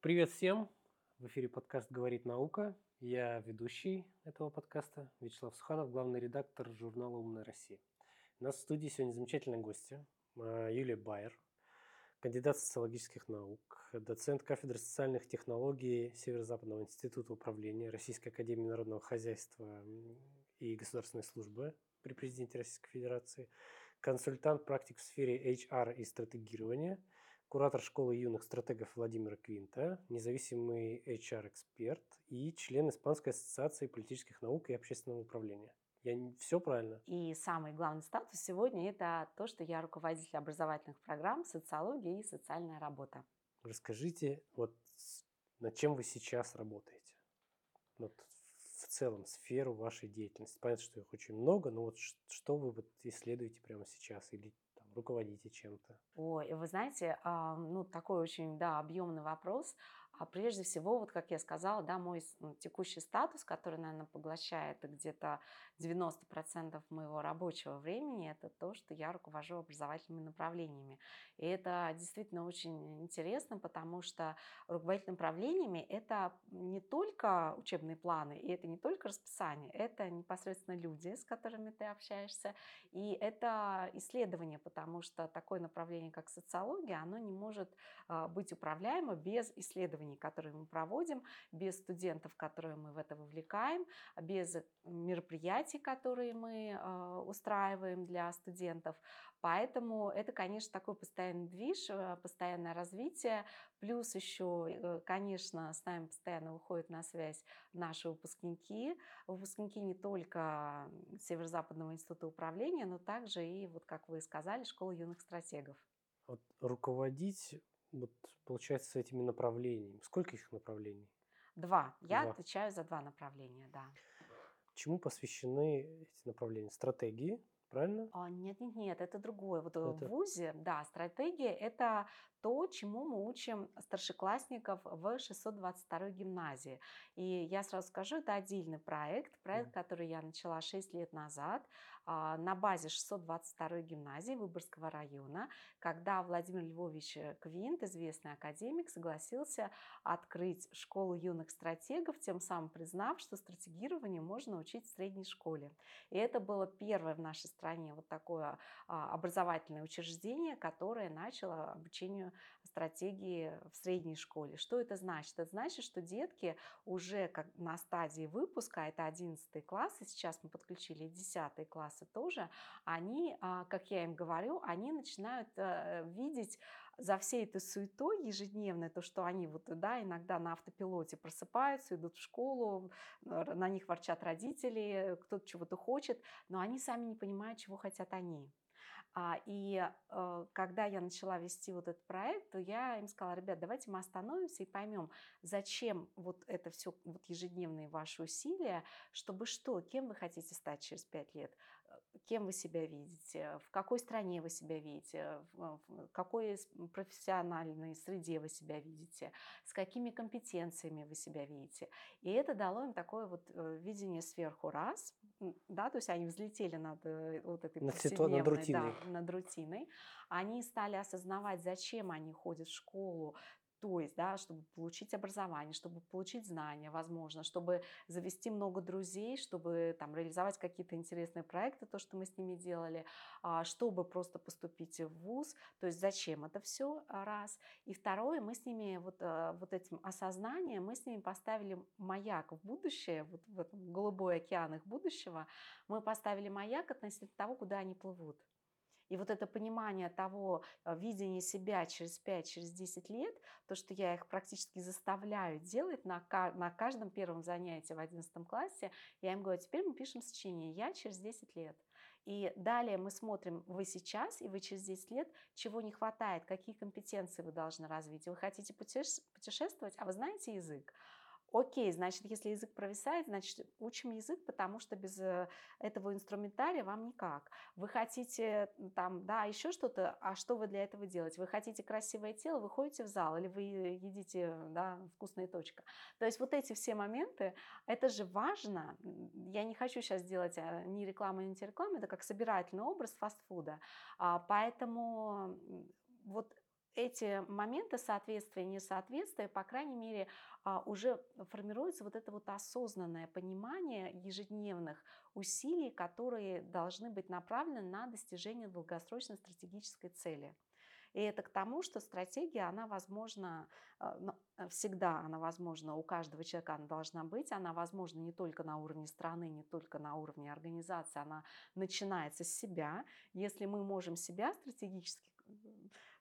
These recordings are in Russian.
Привет всем! В эфире подкаст «Говорит наука». Я ведущий этого подкаста Вячеслав Суханов, главный редактор журнала «Умная Россия». У нас в студии сегодня замечательные гости. А, Юлия Байер, кандидат социологических наук, доцент кафедры социальных технологий Северо-Западного института управления Российской академии народного хозяйства и государственной службы при президенте Российской Федерации, консультант практик в сфере HR и стратегирования, куратор школы юных стратегов Владимира Квинта, независимый HR-эксперт и член Испанской ассоциации политических наук и общественного управления. Я все правильно? И самый главный статус сегодня – это то, что я руководитель образовательных программ социология и социальная работа. Расскажите, вот над чем вы сейчас работаете? Вот в целом сферу вашей деятельности. Понятно, что их очень много, но вот что вы вот исследуете прямо сейчас или руководите чем-то? Ой, вы знаете, ну такой очень да, объемный вопрос. А прежде всего, вот как я сказала, да, мой текущий статус, который, наверное, поглощает где-то 90% моего рабочего времени, это то, что я руковожу образовательными направлениями. И это действительно очень интересно, потому что руководитель направлениями – это не только учебные планы, и это не только расписание, это непосредственно люди, с которыми ты общаешься, и это исследование, потому что такое направление, как социология, оно не может а, быть управляемо без исследований исследований, которые мы проводим, без студентов, которые мы в это вовлекаем, без мероприятий, которые мы э, устраиваем для студентов. Поэтому это, конечно, такой постоянный движ, э, постоянное развитие. Плюс еще, э, конечно, с нами постоянно выходят на связь наши выпускники. Выпускники не только Северо-Западного института управления, но также и, вот как вы сказали, школы юных стратегов. Вот руководить вот, получается, с этими направлениями. Сколько их направлений? Два. Я два. отвечаю за два направления, да. Чему посвящены эти направления? Стратегии, правильно? А, нет, нет, нет, это другое. Вот это... в ВУЗе, да, стратегия – это то, чему мы учим старшеклассников в 622 гимназии. И я сразу скажу, это отдельный проект, проект, который я начала 6 лет назад а, на базе 622 гимназии Выборгского района, когда Владимир Львович Квинт, известный академик, согласился открыть школу юных стратегов, тем самым признав, что стратегированию можно учить в средней школе. И это было первое в нашей стране вот такое а, образовательное учреждение, которое начало обучению стратегии в средней школе. Что это значит? Это значит, что детки уже как на стадии выпуска, это 11 класс, и сейчас мы подключили 10 классы тоже, они, а, как я им говорю, они начинают э, видеть за всей этой суетой ежедневной, то, что они вот, да, иногда на автопилоте просыпаются, идут в школу, на них ворчат родители, кто-то чего-то хочет, но они сами не понимают, чего хотят они. А, и э, когда я начала вести вот этот проект, то я им сказала, ребят, давайте мы остановимся и поймем, зачем вот это все вот ежедневные ваши усилия, чтобы что, кем вы хотите стать через пять лет, э, кем вы себя видите, в какой стране вы себя видите, в какой профессиональной среде вы себя видите, с какими компетенциями вы себя видите. И это дало им такое вот э, видение сверху раз, да, то есть они взлетели над вот этой над повседневной, над рутиной. Да, над рутиной, они стали осознавать, зачем они ходят в школу, то есть, да, чтобы получить образование, чтобы получить знания, возможно, чтобы завести много друзей, чтобы там реализовать какие-то интересные проекты, то, что мы с ними делали, а, чтобы просто поступить в ВУЗ. То есть зачем это все, а, раз. И второе, мы с ними вот, а, вот этим осознанием, мы с ними поставили маяк в будущее, вот в этом голубой океан их будущего, мы поставили маяк относительно того, куда они плывут. И вот это понимание того, э, видения себя через 5, через 10 лет, то, что я их практически заставляю делать на, на каждом первом занятии в 11 классе, я им говорю, теперь мы пишем сочинение «Я через 10 лет». И далее мы смотрим, вы сейчас и вы через 10 лет, чего не хватает, какие компетенции вы должны развить. Вы хотите путешествовать, а вы знаете язык? Окей, значит, если язык провисает, значит, учим язык, потому что без э, этого инструментария вам никак. Вы хотите там, да, еще что-то, а что вы для этого делаете? Вы хотите красивое тело, вы ходите в зал или вы едите, да, вкусная точка. То есть вот эти все моменты, это же важно. Я не хочу сейчас делать а, ни рекламу, ни антирекламу, это как собирательный образ фастфуда. А, поэтому вот эти моменты соответствия и несоответствия, по крайней мере, а, уже формируется вот это вот осознанное понимание ежедневных усилий, которые должны быть направлены на достижение долгосрочной стратегической цели. И это к тому, что стратегия, она возможна а, э, всегда, она возможна у каждого человека, она должна быть, она возможна не только на уровне страны, не только на уровне организации, она начинается с себя. Если мы можем себя стратегически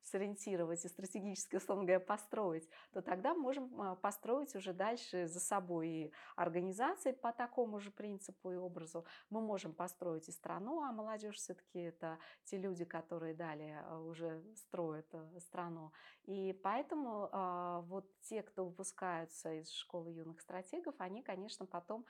сориентировать и стратегически, условно говоря, построить, то тогда можем а, построить уже дальше за собой и организации по такому же принципу и образу. Мы можем построить и страну, а молодежь все-таки это те люди, которые далее а, уже строят э, страну. И поэтому а, вот те, кто выпускаются из школы юных стратегов, они, конечно, потом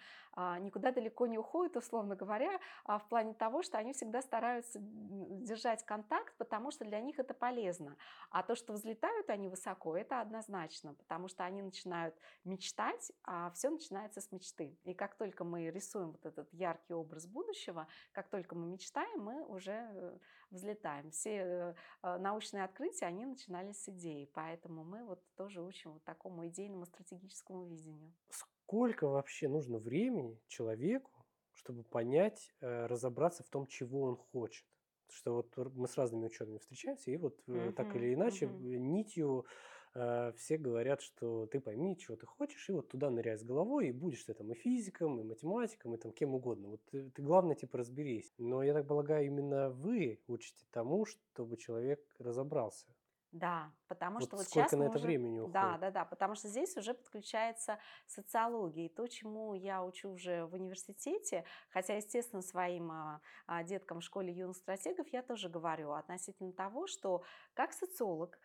никуда далеко не уходят, условно говоря, в плане того, что они всегда стараются держать контакт, потому что для них это полезно. А то, что взлетают они высоко, это однозначно, потому что они начинают мечтать, а все начинается с мечты. И как только мы рисуем вот этот яркий образ будущего, как только мы мечтаем, мы уже э, взлетаем. Все э, э, научные открытия, они начинались с идеи, поэтому мы вот тоже учим вот такому идейному стратегическому видению. Сколько вообще нужно времени человеку, чтобы понять, разобраться в том, чего он хочет? что вот мы с разными учеными встречаемся, и вот uh-huh, так или иначе uh-huh. нитью э, все говорят, что ты пойми, чего ты хочешь, и вот туда ныряй с головой, и будешь ты там и физиком, и математиком, и там кем угодно. Вот ты, ты главное, типа, разберись. Но я так полагаю, именно вы учите тому, чтобы человек разобрался. Да, потому вот что вот сейчас на это уже... времени уходит? Да, да, да, потому что здесь уже подключается социология. И то, чему я учу уже в университете, хотя, естественно, своим а, а, деткам в школе юных стратегов я тоже говорю относительно того, что как социолог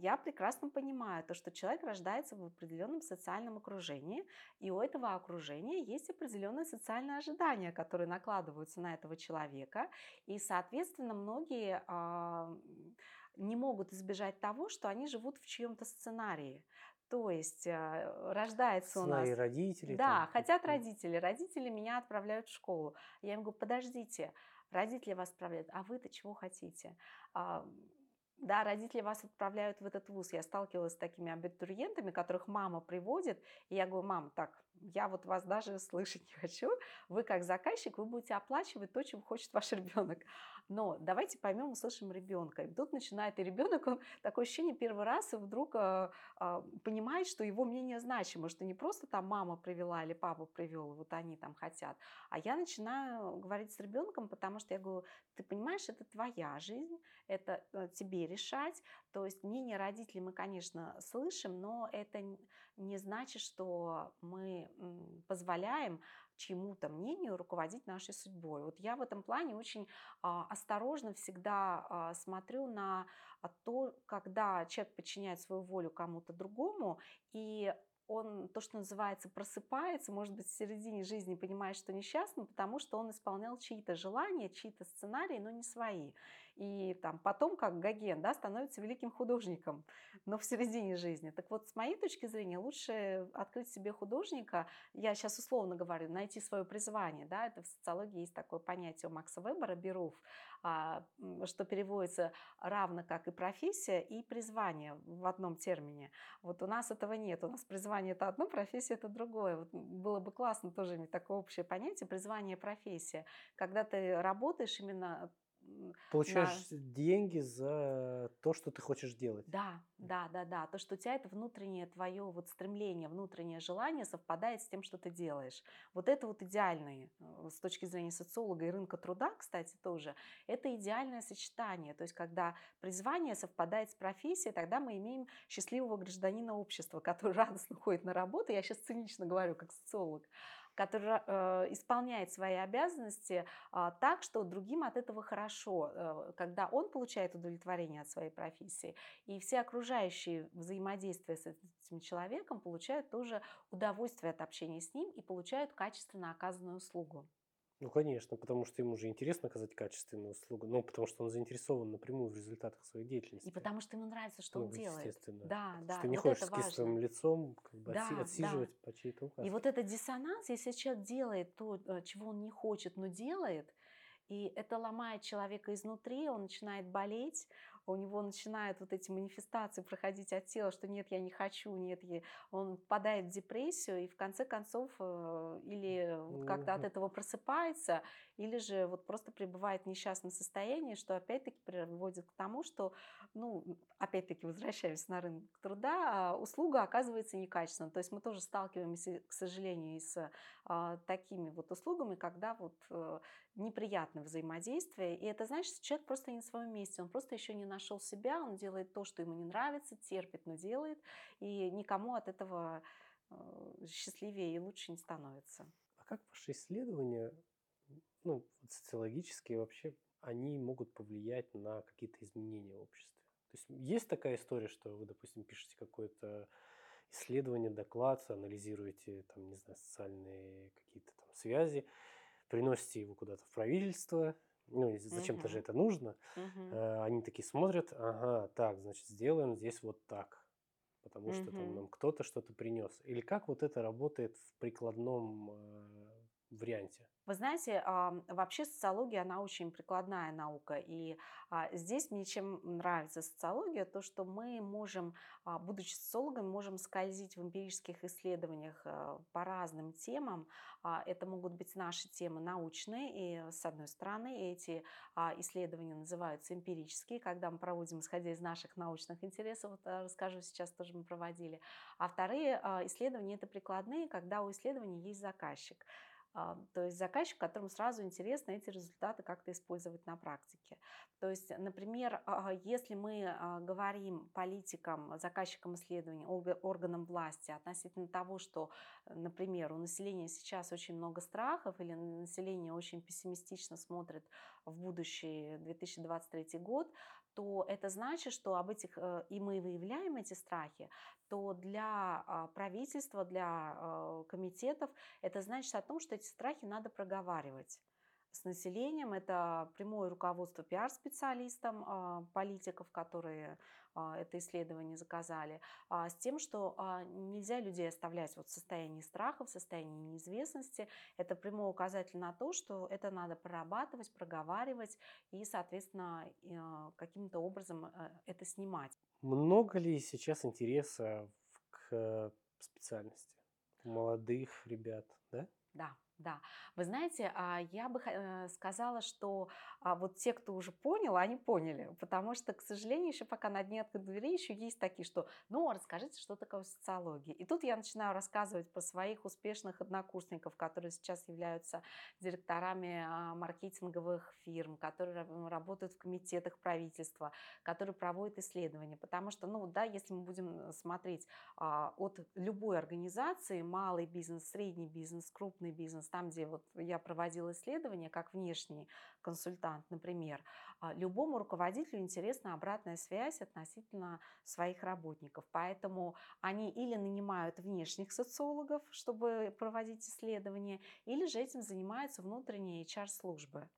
я прекрасно понимаю то, что человек рождается в определенном социальном окружении, и у этого окружения есть определенные социальные ожидания, которые накладываются на этого человека, и, соответственно, многие... А, не могут избежать того, что они живут в чьем-то сценарии. То есть э, рождается Сценарий у нас... родителей. Да, там, хотят родители. Родители меня отправляют в школу. Я им говорю, подождите, родители вас отправляют, а вы-то чего хотите? Да, родители вас отправляют в этот вуз. Я сталкивалась с такими абитуриентами, которых мама приводит, и я говорю, мам, так, я вот вас даже слышать не хочу. Вы как заказчик, вы будете оплачивать то, чем хочет ваш ребенок. Но давайте поймем, услышим ребенка. И тут начинает и ребенок, он такое ощущение первый раз и вдруг э, э, понимает, что его мнение значимо, что не просто там мама привела или папа привел, вот они там хотят. А я начинаю говорить с ребенком, потому что я говорю, ты понимаешь, это твоя жизнь, это э, тебе решать. То есть мнение родителей мы, конечно, слышим, но это не значит, что мы позволяем чьему-то мнению руководить нашей судьбой. Вот я в этом плане очень а, осторожно всегда а, смотрю на то, когда человек подчиняет свою волю кому-то другому, и он, то, что называется, просыпается, может быть, в середине жизни понимает, что несчастным, потому что он исполнял чьи-то желания, чьи-то сценарии, но не свои и там потом, как Гоген, да, становится великим художником, но в середине жизни. Так вот, с моей точки зрения, лучше открыть себе художника, я сейчас условно говорю, найти свое призвание, да, это в социологии есть такое понятие у Макса Вебера, Берув, а, что переводится равно как и профессия, и призвание в одном термине. Вот у нас этого нет, у нас призвание это одно, профессия это другое. Вот было бы классно тоже иметь такое общее понятие, призвание, профессия. Когда ты работаешь именно Получаешь на... деньги за то, что ты хочешь делать. Да, да, да, да. То, что у тебя это внутреннее твое вот стремление, внутреннее желание совпадает с тем, что ты делаешь. Вот это вот идеальное, э, с точки зрения социолога и рынка труда, кстати, тоже, это идеальное сочетание. То есть, когда призвание совпадает с профессией, тогда мы имеем счастливого гражданина общества, который радостно ходит на работу. Я сейчас цинично говорю, как социолог который э, исполняет свои обязанности э, так, что другим от этого хорошо, э, когда он получает удовлетворение от своей профессии, и все окружающие взаимодействия с этим человеком получают тоже удовольствие от общения с ним и получают качественно оказанную услугу. Ну, конечно, потому что ему же интересно оказать качественную услугу. Ну, потому что он заинтересован напрямую в результатах своей деятельности. И потому что ему нравится, что ну, он делает. Естественно. Да, да. Что ты не вот ходишь с кислым лицом, как бы да, отсиживать да. по чьей-то указке. И вот этот диссонанс, если человек делает то, э, чего он не хочет, но делает, и это ломает человека изнутри, он начинает болеть, у него начинают вот эти манифестации проходить от тела, что нет, я не хочу, нет, я... он впадает в депрессию и в конце концов э, или вот как-то от этого просыпается, или же вот просто пребывает в несчастном состоянии, что опять-таки приводит к тому, что, ну, опять-таки возвращаясь на рынок труда, а, услуга оказывается некачественной. То есть мы тоже сталкиваемся, к сожалению, с а, такими вот услугами, когда вот э, неприятное взаимодействие, и это значит, что человек просто не на своем месте, он просто еще не нашел себя, он делает то, что ему не нравится, терпит, но делает, и никому от этого э, счастливее и лучше не становится. А как ваши исследования ну, социологические вообще, они могут повлиять на какие-то изменения в обществе. То есть есть такая история, что вы, допустим, пишете какое-то исследование, доклад, анализируете, там, не знаю, социальные какие-то там связи, приносите его куда-то в правительство, ну, зачем-то uh-huh. же это нужно. Uh-huh. Они такие смотрят, ага, так, значит, сделаем здесь вот так, потому uh-huh. что там нам кто-то что-то принес. Или как вот это работает в прикладном э, варианте? Вы знаете, вообще социология, она очень прикладная наука. И а, здесь мне чем нравится социология, то, что мы можем, а, будучи социологами, можем скользить в эмпирических исследованиях э, по разным темам. А, это могут быть наши темы научные, и с одной стороны, эти исследования называются эмпирические, когда мы проводим, исходя из наших научных интересов, вот э, расскажу сейчас, тоже мы проводили. А вторые исследования – это прикладные, когда у исследования есть заказчик. А, то есть заказчик, которому сразу интересно эти результаты как-то использовать на практике. То есть, например, а, если мы а, говорим политикам, заказчикам исследований, органам власти относительно того, что, например, у населения сейчас очень много страхов или население очень пессимистично смотрит в будущий 2023 год, то это значит, что об этих, э, и мы выявляем эти страхи, то для а, правительства, для а, комитетов это значит о том, что эти страхи надо проговаривать с населением. Это прямое руководство пиар-специалистам, а, политиков, которые это исследование заказали, с тем, что нельзя людей оставлять вот в состоянии страха, в состоянии неизвестности. Это прямой указатель на то, что это надо прорабатывать, проговаривать и, соответственно, каким-то образом это снимать. Много ли сейчас интереса к специальности молодых ребят, да? Да, да, вы знаете, а, я бы э, сказала, что а, вот те, кто уже понял, они поняли, потому что, к сожалению, еще пока на дне открытой двери еще есть такие, что, ну, расскажите, что такое социология. И тут я начинаю рассказывать про своих успешных однокурсников, которые сейчас являются директорами а, маркетинговых фирм, которые работают в комитетах правительства, которые проводят исследования, потому что, ну, да, если мы будем смотреть от любой организации, малый бизнес, средний бизнес, крупный бизнес, там, где вот я проводила исследования как внешний консультант, например, а, любому руководителю интересна обратная связь относительно своих работников. Поэтому они или нанимают внешних социологов, чтобы проводить исследования, или же этим занимаются внутренние HR-службы.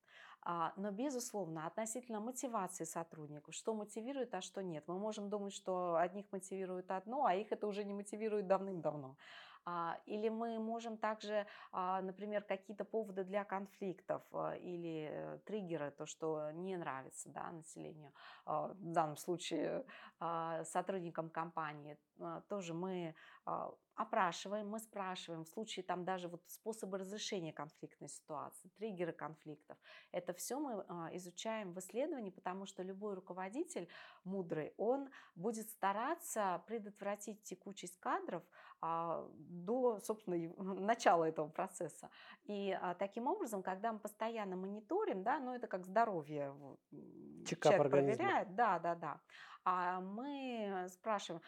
А, но, безусловно, относительно мотивации сотрудников, что мотивирует, а что нет. Мы можем думать, что одних мотивирует одно, а их это уже не мотивирует давным-давно. А, или мы можем также, а, например, какие-то поводы для конфликтов а, или э, триггеры, то, что не нравится да, населению, в данном случае сотрудникам компании, тоже мы опрашиваем, мы спрашиваем в случае там даже вот способы разрешения конфликтной ситуации, триггеры конфликтов. Это все мы изучаем в исследовании, потому что любой руководитель мудрый, он будет стараться предотвратить текучесть кадров до, собственно, начала этого процесса. И а, таким образом, когда мы постоянно мониторим, да, ну это как здоровье, Чекап человек организма. проверяет, да, да, да, а мы спрашиваем,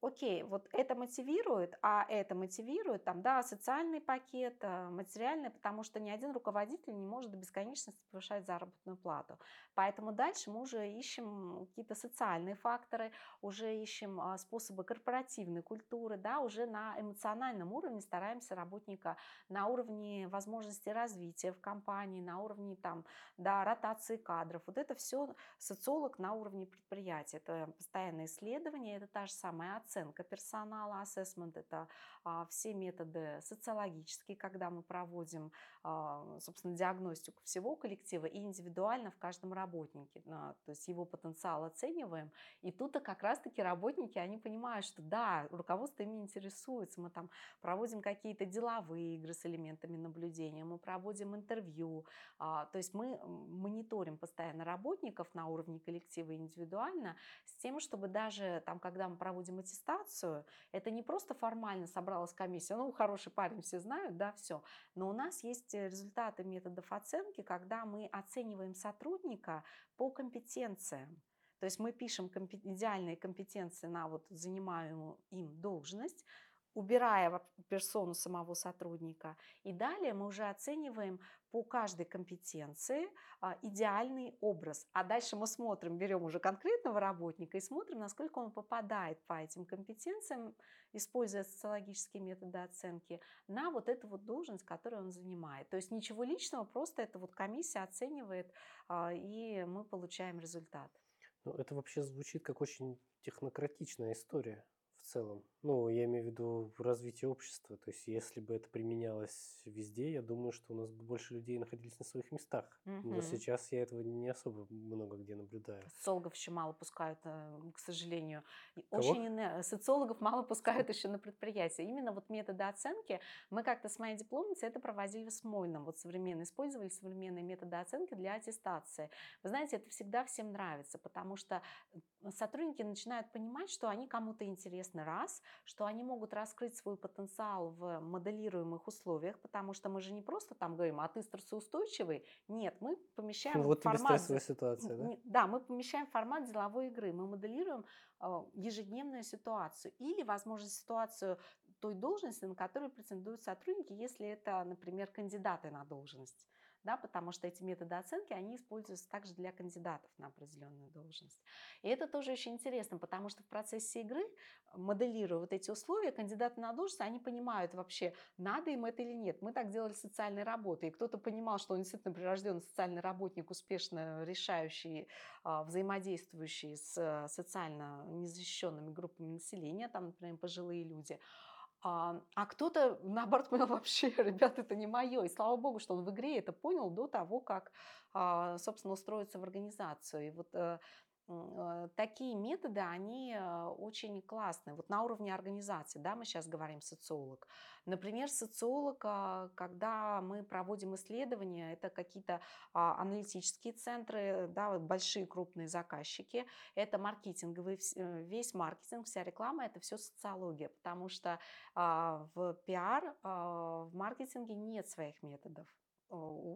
окей, вот это мотивирует, а это мотивирует, там, да, социальный пакет, э, материальный, потому что ни один руководитель не может до бесконечности повышать заработную плату. Поэтому дальше мы уже ищем какие-то социальные факторы, уже ищем а, способы корпоративной культуры, да, уже на эмоциональном уровне стараемся работника на уровне возможности развития в компании, на уровне там, да, ротации кадров. Вот это все социолог на уровне предприятия. Это постоянное исследование, это та же самая оценка персонала, ассессмент – это а, все методы социологические, когда мы проводим, собственно, диагностику всего коллектива и индивидуально в каждом работнике, а, то есть его потенциал оцениваем. И тут-то как раз-таки работники, они понимают, что да, руководство ими интересуется, мы там проводим какие-то деловые игры с элементами наблюдения, мы проводим интервью, а, то есть мы мониторим постоянно работников на уровне коллектива индивидуально с тем, чтобы даже там, когда мы проводим аттестацию, это не просто формально собралась комиссия, ну, хороший парень, все знают, да, все, но у нас есть результаты методов оценки, когда мы оцениваем сотрудника по компетенциям. То есть мы пишем идеальные компетенции на вот занимаемую им должность, убирая персону самого сотрудника. И далее мы уже оцениваем по каждой компетенции а, идеальный образ. А дальше мы смотрим, берем уже конкретного работника и смотрим, насколько он попадает по этим компетенциям, используя социологические методы оценки, на вот эту вот должность, которую он занимает. То есть ничего личного, просто эта вот комиссия оценивает, а, и мы получаем результат. Ну, это вообще звучит как очень технократичная история целом. Ну, я имею в виду в развитии общества. То есть, если бы это применялось везде, я думаю, что у нас бы больше людей находились на своих местах. Угу. Но сейчас я этого не особо много где наблюдаю. Социологов еще мало пускают, э, к сожалению. Кого? Очень социологов мало пускают еще на предприятия. Именно вот методы оценки мы как-то с моей дипломницей это проводили в Смольном. Вот современные, использовали современные методы оценки для аттестации. Вы знаете, это всегда всем нравится, потому что сотрудники начинают понимать, что они кому-то интересны раз, что они могут раскрыть свой потенциал в моделируемых условиях, потому что мы же не просто там говорим, а ты стрессоустойчивый. Нет, мы помещаем вот формат... Ситуация, да? Да, мы помещаем формат деловой игры, мы моделируем а, ежедневную ситуацию или, возможно, ситуацию той должности, на которую претендуют сотрудники, если это, например, кандидаты на должность да, потому что эти методы оценки, они используются также для кандидатов на определенную должность. И это тоже очень интересно, потому что в процессе игры, моделируя вот эти условия, кандидаты на должность, они понимают вообще, надо им это или нет. Мы так делали социальной работой, и кто-то понимал, что он действительно прирожденный социальный работник, успешно решающий, а, взаимодействующий с социально незащищенными группами населения, там, например, пожилые люди, а, а кто-то, наоборот, понял вообще, ребят, это не мое. И слава богу, что он в игре это понял до того, как, а, собственно, устроиться в организацию. И вот э, такие методы, они э, очень классные. Вот на уровне организации, да, мы сейчас говорим социолог. Например, социолог, а, когда мы проводим исследования, это какие-то а, аналитические центры, да, большие крупные заказчики, это маркетинговый, э, весь маркетинг, вся реклама, это все социология, потому что а, в пиар, в маркетинге нет своих методов.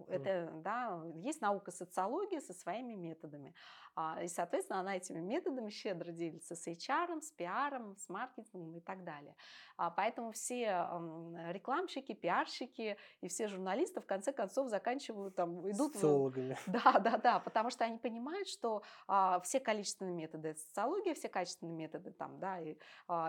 Это, да, есть наука социологии со своими методами. А, и, соответственно, она этими методами щедро делится с HR, с PR, с маркетингом и так далее. А, поэтому все рекламщики, пиарщики и все журналисты в конце концов заканчивают там, идут... Социологами. Да, да, да, потому что они понимают, что а, все количественные методы – это социология, все качественные методы там, да, и,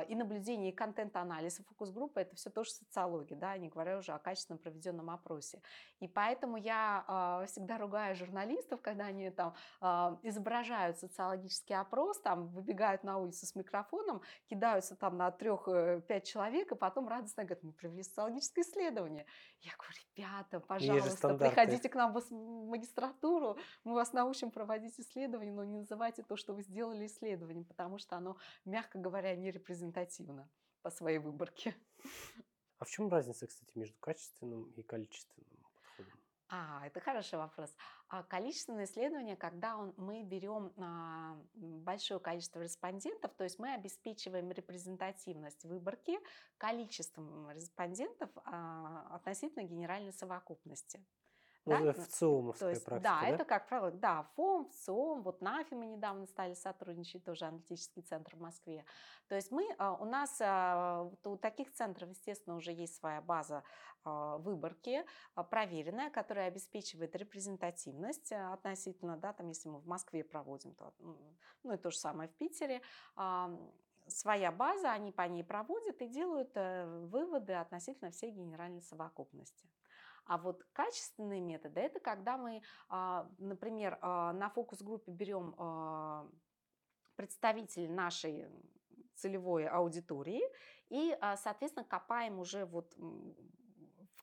и наблюдение, и контент-анализ, и фокус-группа – это все тоже социология, да, не говоря уже о качественно проведенном опросе. И поэтому я всегда ругаю журналистов, когда они там изображают изображают социологический опрос, там выбегают на улицу с микрофоном, кидаются там на трех-пять человек, и потом радостно говорят, мы провели социологическое исследование. Я говорю, ребята, пожалуйста, приходите к нам в магистратуру, мы вас научим проводить исследования, но не называйте то, что вы сделали исследованием, потому что оно, мягко говоря, не репрезентативно по своей выборке. А в чем разница, кстати, между качественным и количественным? А, это хороший вопрос. А количественное исследование, когда он, мы берем а, большое количество респондентов, то есть мы обеспечиваем репрезентативность выборки количеством респондентов а, относительно генеральной совокупности. Да? Ну, ВЦИОМовская есть, практика, да, да, это, как правило, да, ФОМ, ВЦИОМ, вот НАФИ мы недавно стали сотрудничать, тоже аналитический центр в Москве. То есть мы, а, у нас а, у таких центров, естественно, уже есть своя база а, выборки, проверенная, которая обеспечивает репрезентативность относительно, да, там, если мы в Москве проводим, то, ну, и то же самое в Питере, своя база, они по ней проводят и делают э, выводы относительно всей генеральной совокупности. А вот качественные методы – это когда мы, а, например, а, на фокус-группе берем а, представителей нашей целевой аудитории и, соответственно, копаем уже вот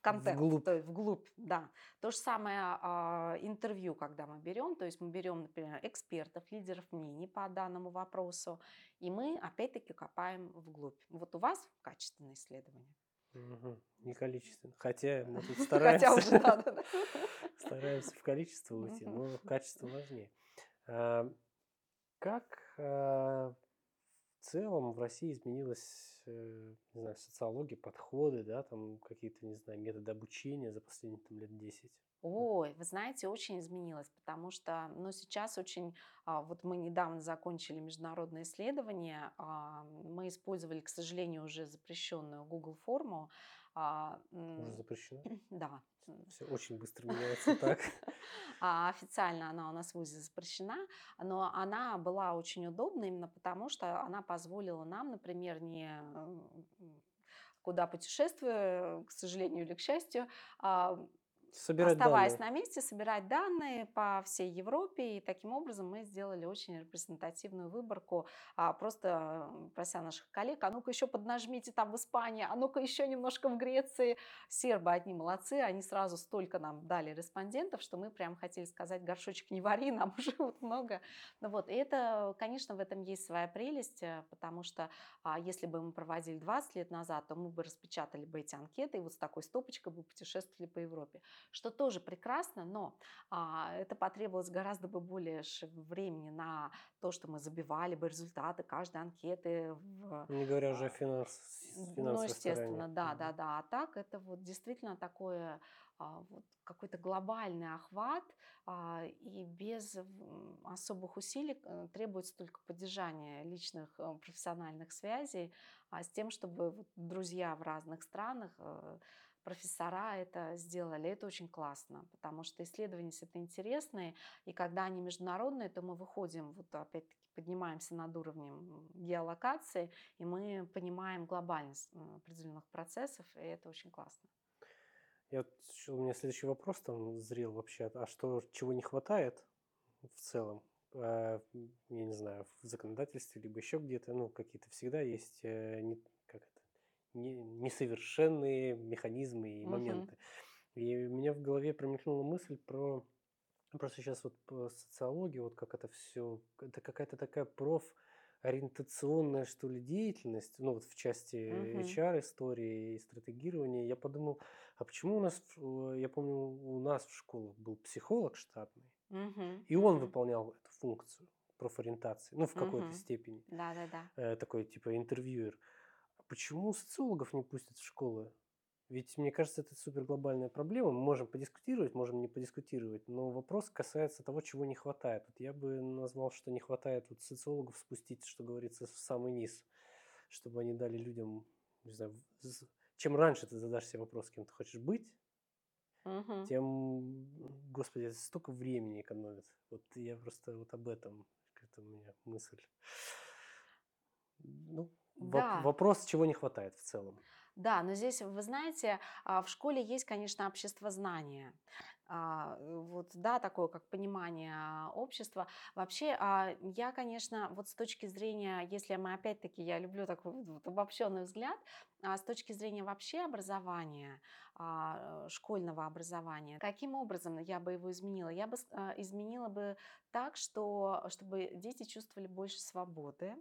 в контент, вглубь. то есть вглубь, да. То же самое а, интервью, когда мы берем, то есть мы берем, например, экспертов, лидеров мнений по данному вопросу, и мы опять-таки копаем вглубь. Вот у вас качественное исследование. Угу. Не количественно. Хотя мы тут стараемся, Хотя уже, да, да. стараемся в количество уйти, но качество важнее. А, как а, в целом в России изменилась, э, не знаю, социология, подходы, да, там какие-то, не знаю, методы обучения за последние там, лет 10? Ой, вы знаете, очень изменилось, потому что, ну, сейчас очень, а, вот мы недавно закончили международное исследование, а, мы использовали, к сожалению, уже запрещенную Google форму. А, уже запрещено? Да. Все очень быстро меняется так. Официально она у нас в ВУЗе запрещена, но она была очень удобна именно потому, что она позволила нам, например, не куда путешествуя, к сожалению или к счастью, Собирать оставаясь данные. на месте, собирать данные по всей Европе. И таким образом мы сделали очень репрезентативную выборку. А, просто прося наших коллег, а ну-ка еще поднажмите там в Испании, а ну-ка еще немножко в Греции. Сербы одни молодцы, они сразу столько нам дали респондентов, что мы прям хотели сказать, горшочек не вари, нам уже вот много. Ну вот, и это, конечно, в этом есть своя прелесть, э, потому что а, если бы мы проводили 20 лет назад, то мы бы распечатали бы эти анкеты и вот с такой стопочкой бы путешествовали по Европе что тоже прекрасно, но а, это потребовалось гораздо бы более времени на то, что мы забивали бы результаты каждой анкеты. В, Не говоря уже о финанс, Ну, естественно, да, да, да. А так это вот действительно такое а, вот какой-то глобальный охват, а, и без особых усилий э, требуется только поддержание личных э, профессиональных связей а, с тем, чтобы друзья в разных странах э, профессора это сделали. Это очень классно, потому что исследования это интересные, и когда они международные, то мы выходим, вот опять-таки поднимаемся над уровнем геолокации, и мы понимаем глобальность определенных процессов, и это очень классно. Я у меня следующий вопрос там зрел вообще, а что, чего не хватает в целом? А, я не знаю, в законодательстве, либо еще где-то, ну, какие-то всегда есть э, несовершенные механизмы и моменты. Uh-huh. И у меня в голове промелькнула мысль про просто сейчас вот по социологии, вот как это все, это какая-то такая проф ориентационная, что ли, деятельность, ну вот в части uh-huh. HR истории и стратегирования, я подумал, а почему у нас, я помню, у нас в школах был психолог штатный, uh-huh. и он uh-huh. выполнял эту функцию профориентации, ну в какой-то uh-huh. степени. Да, да, да. Э, такой типа интервьюер. Почему социологов не пустят в школы? Ведь, мне кажется, это супер глобальная проблема. Мы можем подискутировать, можем не подискутировать, но вопрос касается того, чего не хватает. Вот я бы назвал, что не хватает вот социологов спустить, что говорится, в самый низ, чтобы они дали людям, не знаю, чем раньше ты задашь себе вопрос, кем ты хочешь быть, угу. тем, господи, это столько времени экономит. Вот я просто вот об этом, это у меня мысль. Ну, да. Вопрос, чего не хватает в целом. Да, но здесь, вы знаете, а, в школе есть, конечно, общество знания. А, вот, да, такое как понимание общества. Вообще, а, я, конечно, вот с точки зрения, если мы опять-таки, я люблю такой вот обобщенный взгляд, с точки зрения вообще образования, школьного образования, каким образом я бы его изменила? Я бы изменила бы так, что, чтобы дети чувствовали больше свободы,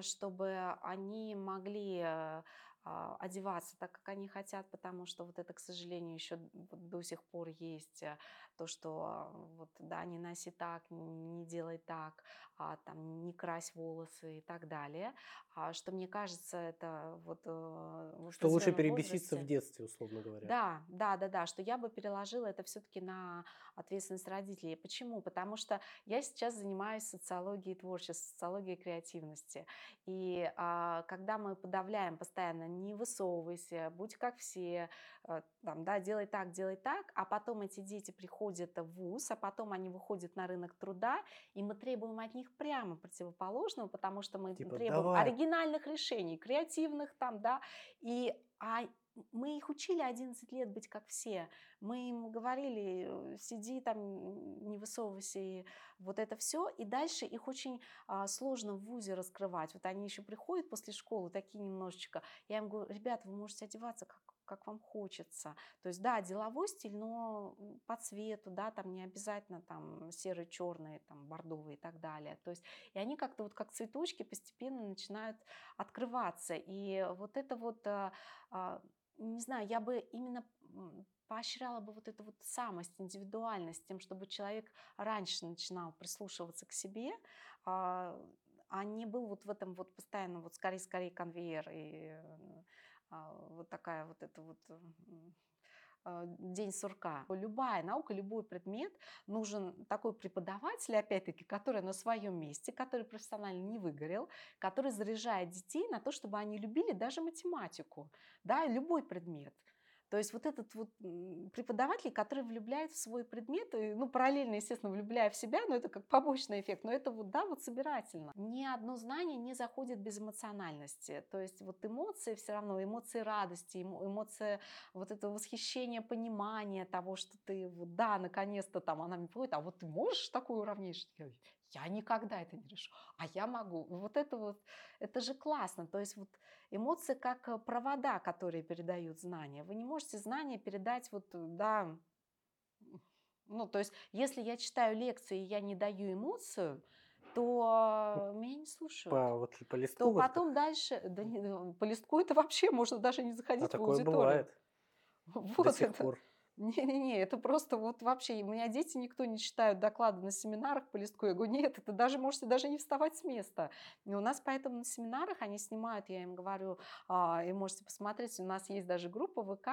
чтобы они могли э, а, одеваться так, как они хотят, потому что вот это, к сожалению, еще до сих пор есть э, то, что а, вот, да, не носи так, не делай так, а, там, не крась волосы и так далее. А, что мне кажется, это вот... Э, что лучше перебеситься в детстве, условно говоря. Да, да, да, да, что я бы переложила это все-таки на ответственность родителей. Почему? Потому что я сейчас занимаюсь социологией творчества, социологией креативности. И а, когда мы подавляем постоянно не высовывайся, будь как все, э, там, да, делай так, делай так, а потом эти дети приходят в ВУЗ, а потом они выходят на рынок труда, и мы требуем от них прямо противоположного, потому что мы типа, требуем давай. Оригинальных решений, креативных там, да, и а мы их учили 11 лет быть как все. Мы им говорили, э, сиди там, не высовывайся, и вот это все. И дальше их очень а, сложно в ВУЗе раскрывать. Вот они еще приходят после школы, такие немножечко. Я им говорю, ребята, вы можете одеваться как как вам хочется. То есть, да, деловой стиль, но по цвету, да, там не обязательно там серый, черный, там бордовый и так далее. То есть, и они как-то вот как цветочки постепенно начинают открываться. И вот это вот а, а, не знаю, я бы именно поощряла бы вот эту вот самость, индивидуальность, тем, чтобы человек раньше начинал прислушиваться к себе, а, а не был вот в этом вот постоянно вот скорее-скорее конвейер и вот такая вот эта вот а, день сурка. Любая наука, любой предмет нужен такой преподаватель, опять-таки, который на своем месте, который профессионально не выгорел, который заряжает детей на то, чтобы они любили даже математику, да, любой предмет. То есть вот этот вот преподаватель, который влюбляет в свой предмет, и, ну, параллельно, естественно, влюбляя в себя, но это как побочный эффект, но это вот, да, вот собирательно. Ни одно знание не заходит без эмоциональности. То есть вот эмоции все равно, эмоции радости, эмоции вот этого восхищения, понимания того, что ты, вот, да, наконец-то там она мне приходит, а вот ты можешь такое уравнение? Я никогда это не решу, а я могу. Вот это вот, это же классно. То есть вот эмоции как э, провода, которые передают знания. Вы не можете знания передать вот, э, да, ну, то есть если я читаю лекции и я не даю эмоцию, то меня не слушают. По, вот, по листку? То потом так? дальше, да не, по листку это вообще можно даже не заходить а в такое аудиторию. бывает. Вот До сих это. пор. Не-не-не, это просто вот вообще, у меня дети никто не читают доклады на семинарах по листку. Я говорю, нет, это даже можете даже не вставать с места. И у нас поэтому на семинарах они снимают, я им говорю, а, и можете посмотреть, у нас есть даже группа ВК,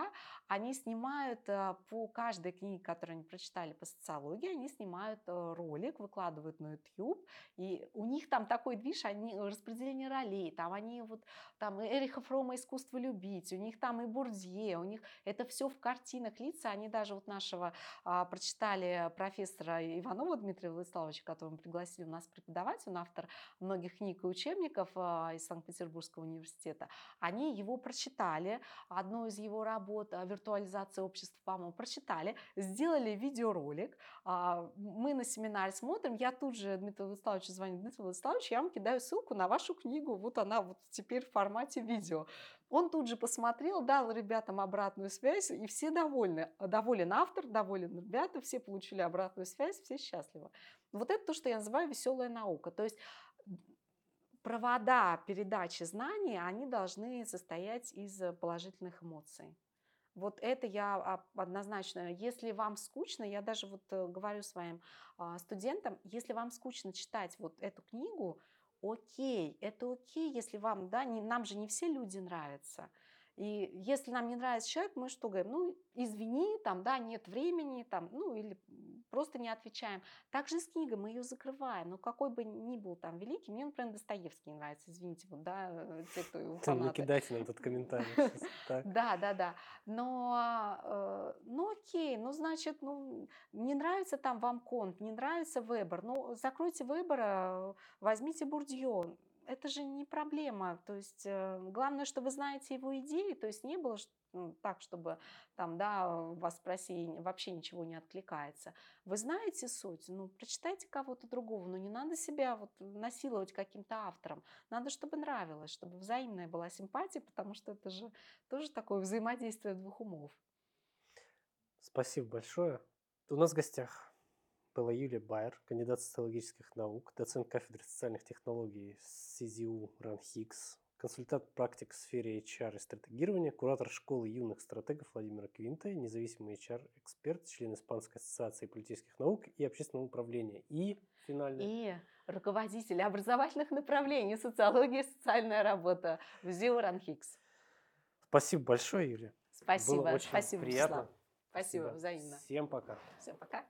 они снимают а, по каждой книге, которую они прочитали по социологии, они снимают а, ролик, выкладывают на YouTube, и у них там такой движ, они распределение ролей, там они вот, там Эриха Фрома «Искусство любить», у них там и Бурдье, у них это все в картинах лица, они даже вот нашего а, прочитали профессора Иванова Дмитрия Владиславовича, которого мы пригласили у нас преподавать, он автор многих книг и учебников а, из Санкт-Петербургского университета. Они его прочитали, одну из его работ «Виртуализация общества», по-моему, прочитали, сделали видеоролик. А, мы на семинаре смотрим, я тут же Дмитрию Владиславовичу звоню, Дмитрий Владиславович, я вам кидаю ссылку на вашу книгу, вот она вот теперь в формате видео. Он тут же посмотрел, дал ребятам обратную связь, и все довольны. Доволен автор, доволен ребята, все получили обратную связь, все счастливы. Вот это то, что я называю веселая наука. То есть провода передачи знаний, они должны состоять из положительных эмоций. Вот это я однозначно. Если вам скучно, я даже вот э, говорю своим а, студентам, если вам скучно читать вот эту книгу, окей, это окей, если вам, да, не, нам же не все люди нравятся. И если нам не нравится человек, мы что говорим? Ну, извини, там, да, нет времени, там, ну, или просто не отвечаем. Также с книгой мы ее закрываем. Но какой бы ни был там великий, мне, например, Достоевский нравится, извините, вот, да, э, те, кто его фанаты. Не кидайте нам этот комментарий. Да, да, да. Но, э, ну, окей, ну, значит, ну, не нравится там вам Конт, не нравится Вебер, ну, закройте Вебера, возьмите Бурдье, это же не проблема. То есть э, главное, что вы знаете его идеи, то есть не было ну, так, чтобы там, да, вас спроси, вообще ничего не откликается. Вы знаете суть, ну, прочитайте кого-то другого, но не надо себя вот насиловать каким-то автором. Надо, чтобы нравилось, чтобы взаимная была симпатия, потому что это же тоже такое взаимодействие двух умов. Спасибо большое. У нас в гостях была Юлия Байер, кандидат социологических наук, доцент кафедры социальных технологий СИЗИУ РАНХИКС, консультант практик в сфере HR и стратегирования, куратор школы юных стратегов Владимира Квинта, независимый HR-эксперт, член Испанской ассоциации политических наук и общественного управления. И финально... И руководитель образовательных направлений социология и социальная работа в ЗИУ РАНХИКС. Спасибо большое, Юлия. Спасибо. Было очень Спасибо, приятно. Спасибо, взаимно. Всем пока. Всем пока.